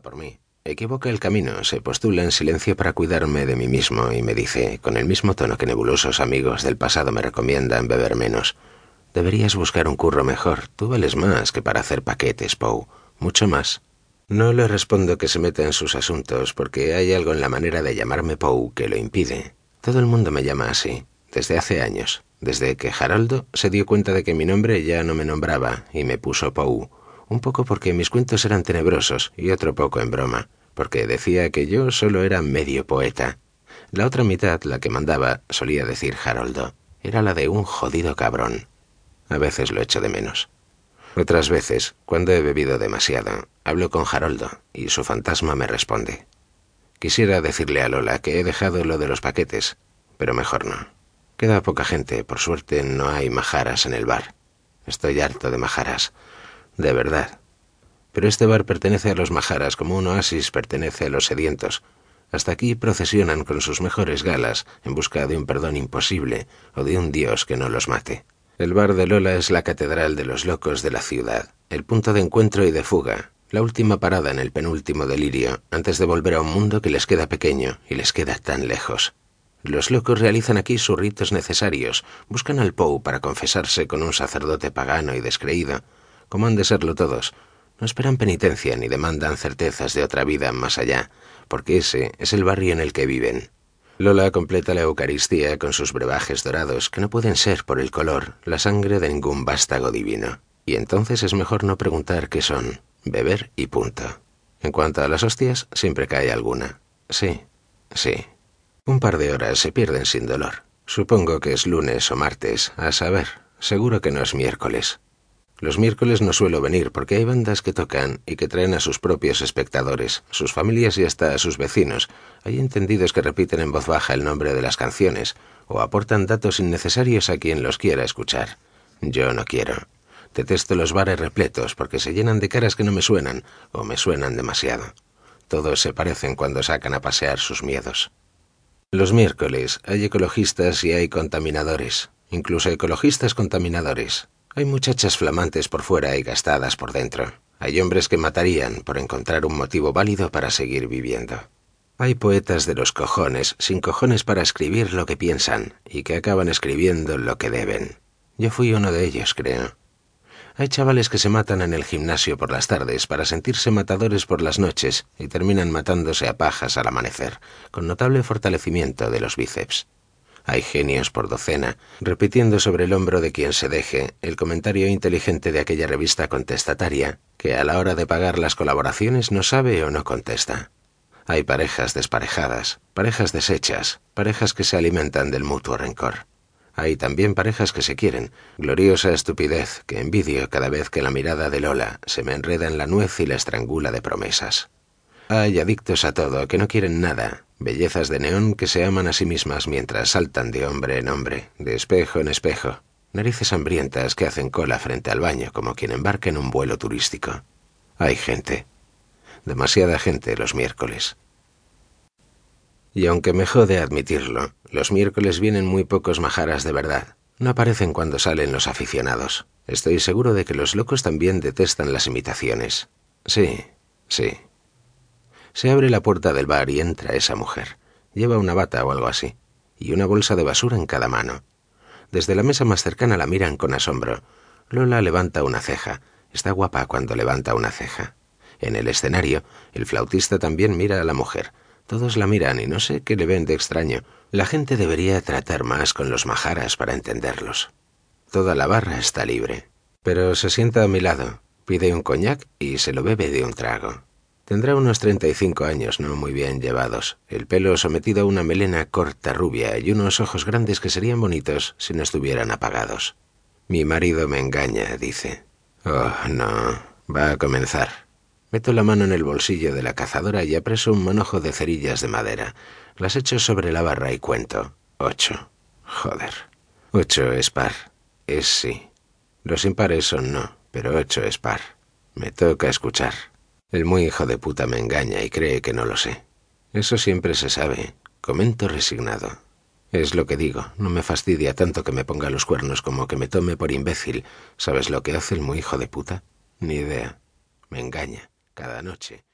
por mí. Equivoca el camino, se postula en silencio para cuidarme de mí mismo y me dice, con el mismo tono que nebulosos amigos del pasado me recomiendan beber menos, deberías buscar un curro mejor, tú vales más que para hacer paquetes, Poe, mucho más. No le respondo que se meta en sus asuntos porque hay algo en la manera de llamarme Poe que lo impide. Todo el mundo me llama así, desde hace años, desde que Haroldo se dio cuenta de que mi nombre ya no me nombraba y me puso Poe un poco porque mis cuentos eran tenebrosos y otro poco en broma, porque decía que yo solo era medio poeta. La otra mitad, la que mandaba, solía decir Haroldo, era la de un jodido cabrón. A veces lo echo de menos. Otras veces, cuando he bebido demasiado, hablo con Haroldo y su fantasma me responde. Quisiera decirle a Lola que he dejado lo de los paquetes, pero mejor no. Queda poca gente, por suerte no hay majaras en el bar. Estoy harto de majaras de verdad. Pero este bar pertenece a los majaras como un oasis pertenece a los sedientos. Hasta aquí procesionan con sus mejores galas en busca de un perdón imposible o de un dios que no los mate. El bar de Lola es la catedral de los locos de la ciudad, el punto de encuentro y de fuga, la última parada en el penúltimo delirio, antes de volver a un mundo que les queda pequeño y les queda tan lejos. Los locos realizan aquí sus ritos necesarios, buscan al Pou para confesarse con un sacerdote pagano y descreído, como han de serlo todos. No esperan penitencia ni demandan certezas de otra vida más allá, porque ese es el barrio en el que viven. Lola completa la Eucaristía con sus brebajes dorados, que no pueden ser, por el color, la sangre de ningún vástago divino. Y entonces es mejor no preguntar qué son, beber y punto. En cuanto a las hostias, siempre cae alguna. Sí, sí. Un par de horas se pierden sin dolor. Supongo que es lunes o martes, a saber, seguro que no es miércoles. Los miércoles no suelo venir porque hay bandas que tocan y que traen a sus propios espectadores, sus familias y hasta a sus vecinos. Hay entendidos que repiten en voz baja el nombre de las canciones o aportan datos innecesarios a quien los quiera escuchar. Yo no quiero. Detesto los bares repletos porque se llenan de caras que no me suenan o me suenan demasiado. Todos se parecen cuando sacan a pasear sus miedos. Los miércoles hay ecologistas y hay contaminadores, incluso ecologistas contaminadores. Hay muchachas flamantes por fuera y gastadas por dentro. Hay hombres que matarían por encontrar un motivo válido para seguir viviendo. Hay poetas de los cojones, sin cojones para escribir lo que piensan, y que acaban escribiendo lo que deben. Yo fui uno de ellos, creo. Hay chavales que se matan en el gimnasio por las tardes para sentirse matadores por las noches y terminan matándose a pajas al amanecer, con notable fortalecimiento de los bíceps. Hay genios por docena, repitiendo sobre el hombro de quien se deje el comentario inteligente de aquella revista contestataria, que a la hora de pagar las colaboraciones no sabe o no contesta. Hay parejas desparejadas, parejas deshechas, parejas que se alimentan del mutuo rencor. Hay también parejas que se quieren, gloriosa estupidez que envidio cada vez que la mirada de Lola se me enreda en la nuez y la estrangula de promesas. Hay adictos a todo, que no quieren nada, bellezas de neón que se aman a sí mismas mientras saltan de hombre en hombre, de espejo en espejo, narices hambrientas que hacen cola frente al baño como quien embarca en un vuelo turístico. Hay gente, demasiada gente los miércoles. Y aunque me jode admitirlo, los miércoles vienen muy pocos majaras de verdad. No aparecen cuando salen los aficionados. Estoy seguro de que los locos también detestan las imitaciones. Sí, sí, se abre la puerta del bar y entra esa mujer. Lleva una bata o algo así, y una bolsa de basura en cada mano. Desde la mesa más cercana la miran con asombro. Lola levanta una ceja. Está guapa cuando levanta una ceja. En el escenario, el flautista también mira a la mujer. Todos la miran y no sé qué le ven de extraño. La gente debería tratar más con los majaras para entenderlos. Toda la barra está libre. Pero se sienta a mi lado, pide un coñac y se lo bebe de un trago. Tendrá unos treinta y cinco años, no muy bien llevados, el pelo sometido a una melena corta rubia y unos ojos grandes que serían bonitos si no estuvieran apagados. Mi marido me engaña, dice. Oh, no. Va a comenzar. Meto la mano en el bolsillo de la cazadora y apreso un manojo de cerillas de madera. Las echo sobre la barra y cuento. Ocho. Joder. Ocho es par. Es sí. Los impares son no, pero ocho es par. Me toca escuchar. El muy hijo de puta me engaña y cree que no lo sé. Eso siempre se sabe. Comento resignado. Es lo que digo, no me fastidia tanto que me ponga los cuernos como que me tome por imbécil. ¿Sabes lo que hace el muy hijo de puta? Ni idea. Me engaña, cada noche.